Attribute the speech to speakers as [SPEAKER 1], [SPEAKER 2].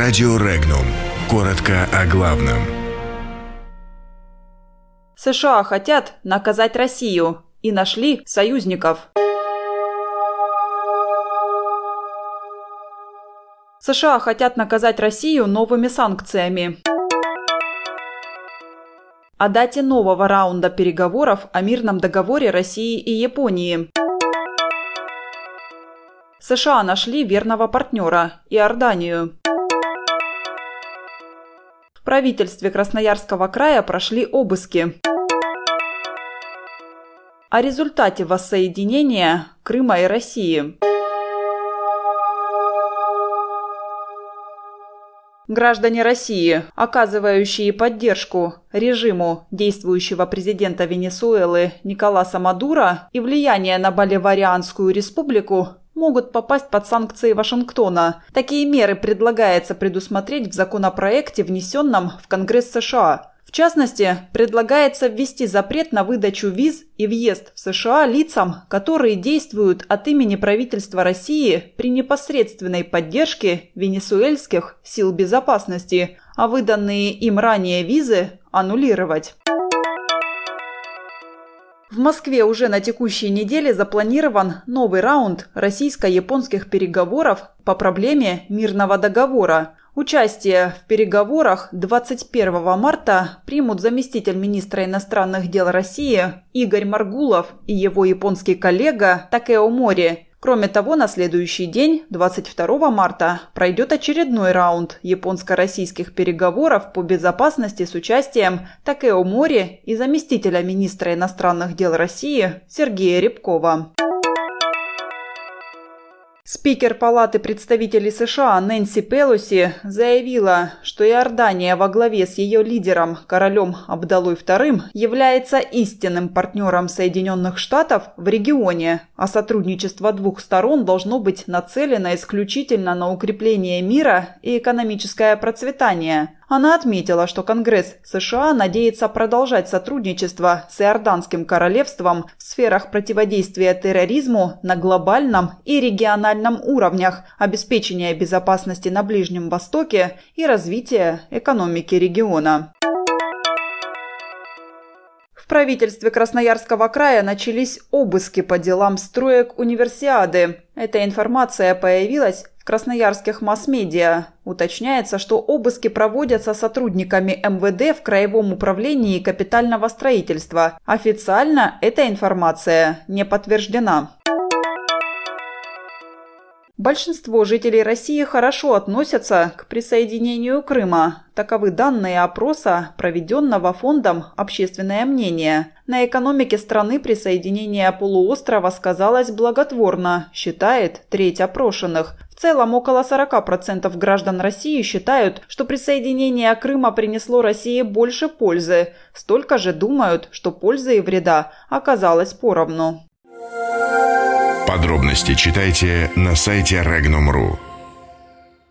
[SPEAKER 1] Радио Регнум. Коротко о главном.
[SPEAKER 2] США хотят наказать Россию и нашли союзников. США хотят наказать Россию новыми санкциями. О дате нового раунда переговоров о мирном договоре России и Японии. США нашли верного партнера – Иорданию правительстве Красноярского края прошли обыски. О результате воссоединения Крыма и России. Граждане России, оказывающие поддержку режиму действующего президента Венесуэлы Николаса Мадура и влияние на Боливарианскую республику, могут попасть под санкции Вашингтона. Такие меры предлагается предусмотреть в законопроекте, внесенном в Конгресс США. В частности, предлагается ввести запрет на выдачу виз и въезд в США лицам, которые действуют от имени правительства России при непосредственной поддержке венесуэльских сил безопасности, а выданные им ранее визы аннулировать. В Москве уже на текущей неделе запланирован новый раунд российско-японских переговоров по проблеме мирного договора. Участие в переговорах 21 марта примут заместитель министра иностранных дел России Игорь Маргулов и его японский коллега Такео Мори Кроме того, на следующий день, 22 марта, пройдет очередной раунд японско-российских переговоров по безопасности с участием Такео Мори и заместителя министра иностранных дел России Сергея Рябкова. Спикер Палаты представителей США Нэнси Пелоси заявила, что Иордания во главе с ее лидером, королем Абдалой II, является истинным партнером Соединенных Штатов в регионе, а сотрудничество двух сторон должно быть нацелено исключительно на укрепление мира и экономическое процветание – она отметила, что Конгресс США надеется продолжать сотрудничество с Иорданским королевством в сферах противодействия терроризму на глобальном и региональном уровнях, обеспечения безопасности на Ближнем Востоке и развития экономики региона. В правительстве Красноярского края начались обыски по делам строек универсиады. Эта информация появилась красноярских масс-медиа. Уточняется, что обыски проводятся сотрудниками МВД в Краевом управлении капитального строительства. Официально эта информация не подтверждена. Большинство жителей России хорошо относятся к присоединению Крыма. Таковы данные опроса, проведенного фондом «Общественное мнение». На экономике страны присоединение полуострова сказалось благотворно, считает треть опрошенных. В целом, около 40% граждан России считают, что присоединение Крыма принесло России больше пользы. Столько же думают, что пользы и вреда оказалось поровну.
[SPEAKER 1] Подробности читайте на сайте Regnum.ru.